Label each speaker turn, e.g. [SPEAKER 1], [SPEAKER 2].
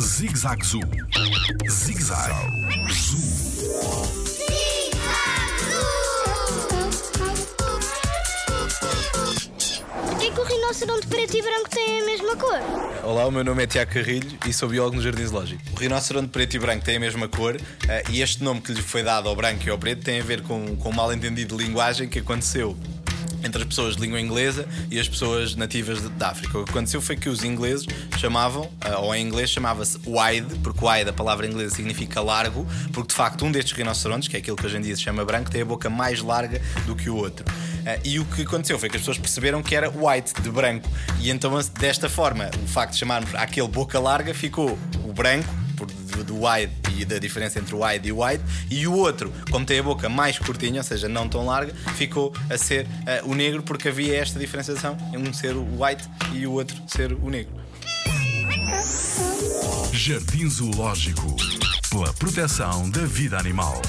[SPEAKER 1] Zig Zag Zoo. Zig Zag Zoo.
[SPEAKER 2] Porquê que o rinoceronte preto e branco têm a mesma cor?
[SPEAKER 3] Olá, o meu nome é Tiago Carrilho e sou biólogo no Jardim Zoológico. O rinoceronte preto e branco têm a mesma cor eh, e este nome que lhe foi dado ao branco e ao preto tem a ver com, com um mal-entendido de linguagem que aconteceu entre as pessoas de língua inglesa e as pessoas nativas da África. O que aconteceu foi que os ingleses chamavam, eh, ou em inglês chamava-se wide, porque wide, a palavra inglesa significa largo, porque de facto um destes rinocerontes, que é aquilo que hoje em dia se chama branco, tem a boca mais larga do que o outro. Eh, E o que aconteceu foi que as pessoas perceberam que era white, de branco. E então, desta forma, o facto de chamarmos aquele boca larga ficou o branco, do, do wide e da diferença entre wide e o white, e o outro, como tem a boca mais curtinha, ou seja, não tão larga, ficou a ser eh, o negro, porque havia esta diferenciação um ser o white e o outro ser o negro.
[SPEAKER 1] Jardim Zoológico. Pela proteção da vida animal.